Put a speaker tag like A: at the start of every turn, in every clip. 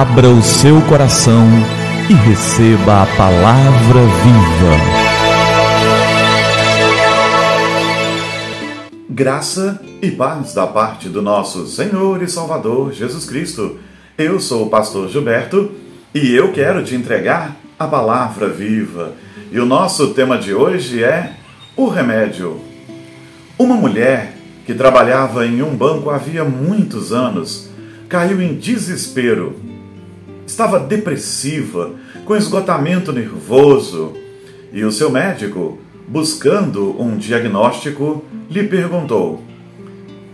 A: abra o seu coração e receba a palavra viva.
B: Graça e paz da parte do nosso Senhor e Salvador Jesus Cristo. Eu sou o pastor Gilberto e eu quero te entregar a palavra viva. E o nosso tema de hoje é o remédio. Uma mulher que trabalhava em um banco havia muitos anos caiu em desespero. Estava depressiva, com esgotamento nervoso, e o seu médico, buscando um diagnóstico, lhe perguntou: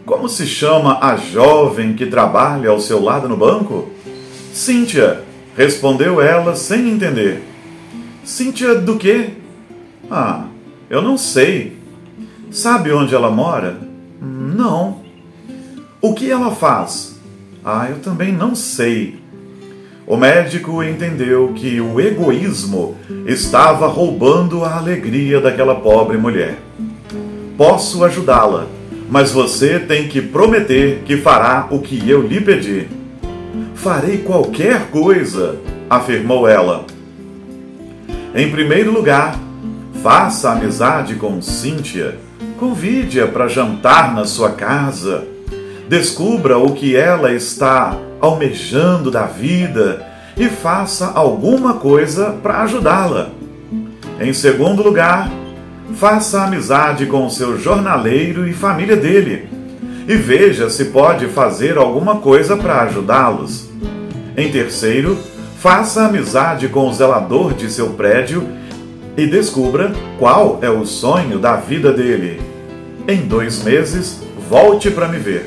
B: Como se chama a jovem que trabalha ao seu lado no banco? Cíntia, respondeu ela sem entender. Cíntia do quê? Ah, eu não sei. Sabe onde ela mora? Não. O que ela faz? Ah, eu também não sei. O médico entendeu que o egoísmo estava roubando a alegria daquela pobre mulher. Posso ajudá-la, mas você tem que prometer que fará o que eu lhe pedir. Farei qualquer coisa, afirmou ela. Em primeiro lugar, faça amizade com Cíntia. Convide-a para jantar na sua casa descubra o que ela está almejando da vida e faça alguma coisa para ajudá-la. Em segundo lugar, faça amizade com o seu jornaleiro e família dele e veja se pode fazer alguma coisa para ajudá-los. Em terceiro, faça amizade com o zelador de seu prédio e descubra qual é o sonho da vida dele. Em dois meses, volte para me ver.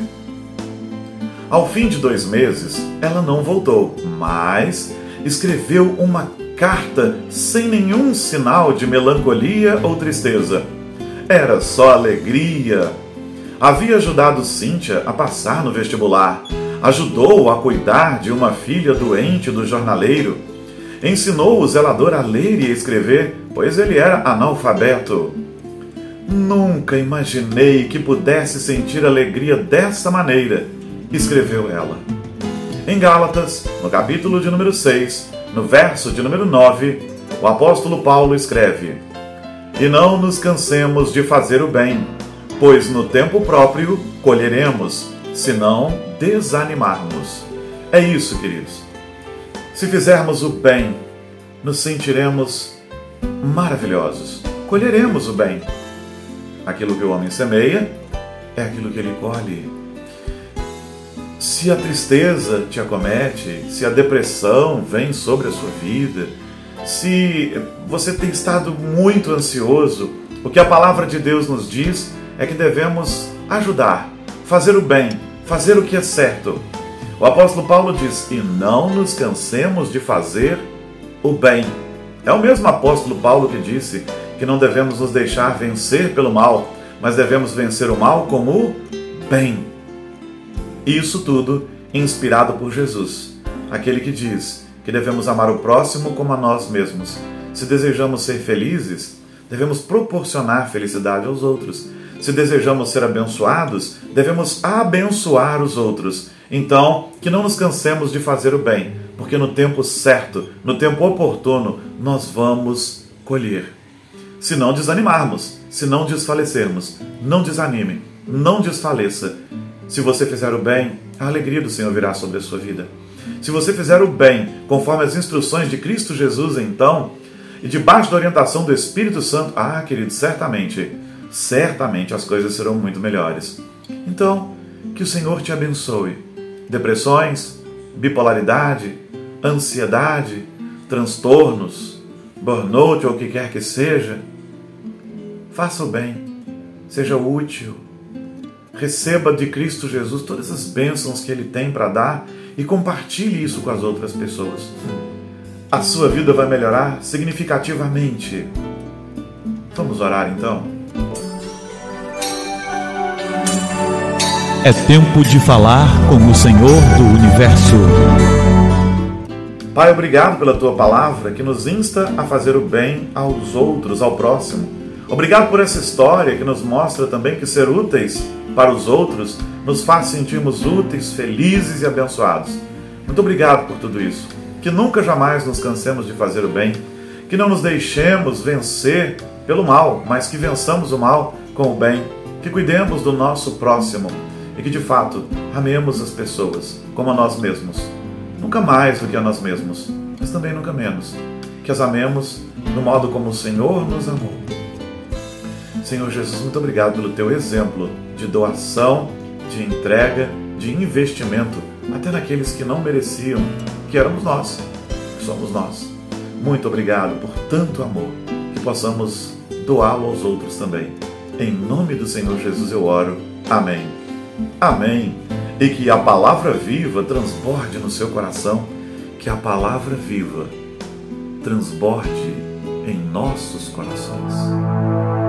B: Ao fim de dois meses, ela não voltou, mas escreveu uma carta sem nenhum sinal de melancolia ou tristeza. Era só alegria. Havia ajudado Cíntia a passar no vestibular, ajudou a cuidar de uma filha doente do jornaleiro, ensinou o zelador a ler e a escrever, pois ele era analfabeto. Nunca imaginei que pudesse sentir alegria dessa maneira escreveu ela. Em Gálatas, no capítulo de número 6, no verso de número 9, o apóstolo Paulo escreve: E não nos cansemos de fazer o bem, pois no tempo próprio colheremos, se não desanimarmos. É isso, queridos. Se fizermos o bem, nos sentiremos maravilhosos. Colheremos o bem. Aquilo que o homem semeia é aquilo que ele colhe. Se a tristeza te acomete, se a depressão vem sobre a sua vida, se você tem estado muito ansioso, o que a palavra de Deus nos diz é que devemos ajudar, fazer o bem, fazer o que é certo. O apóstolo Paulo diz: E não nos cansemos de fazer o bem. É o mesmo apóstolo Paulo que disse que não devemos nos deixar vencer pelo mal, mas devemos vencer o mal com o bem. Isso tudo inspirado por Jesus, aquele que diz que devemos amar o próximo como a nós mesmos. Se desejamos ser felizes, devemos proporcionar felicidade aos outros. Se desejamos ser abençoados, devemos abençoar os outros. Então, que não nos cansemos de fazer o bem, porque no tempo certo, no tempo oportuno, nós vamos colher. Se não desanimarmos, se não desfalecermos, não desanime, não desfaleça. Se você fizer o bem, a alegria do Senhor virá sobre a sua vida. Se você fizer o bem, conforme as instruções de Cristo Jesus, então, e debaixo da orientação do Espírito Santo, ah, querido, certamente, certamente as coisas serão muito melhores. Então, que o Senhor te abençoe. Depressões, bipolaridade, ansiedade, transtornos, burnout ou o que quer que seja, faça o bem, seja útil receba de Cristo Jesus todas as bênçãos que Ele tem para dar e compartilhe isso com as outras pessoas. A sua vida vai melhorar significativamente. Vamos orar então?
A: É tempo de falar com o Senhor do Universo.
B: Pai, obrigado pela tua palavra que nos insta a fazer o bem aos outros, ao próximo. Obrigado por essa história que nos mostra também que ser úteis para os outros nos faz sentirmos úteis, felizes e abençoados. Muito obrigado por tudo isso. Que nunca jamais nos cansemos de fazer o bem, que não nos deixemos vencer pelo mal, mas que vençamos o mal com o bem, que cuidemos do nosso próximo e que de fato amemos as pessoas como a nós mesmos. Nunca mais do que a nós mesmos, mas também nunca menos. Que as amemos do modo como o Senhor nos amou. Senhor Jesus, muito obrigado pelo teu exemplo de doação, de entrega, de investimento, até naqueles que não mereciam, que éramos nós, que somos nós. Muito obrigado por tanto amor, que possamos doá-lo aos outros também. Em nome do Senhor Jesus eu oro. Amém. Amém. E que a palavra viva transborde no seu coração, que a palavra viva transborde em nossos corações.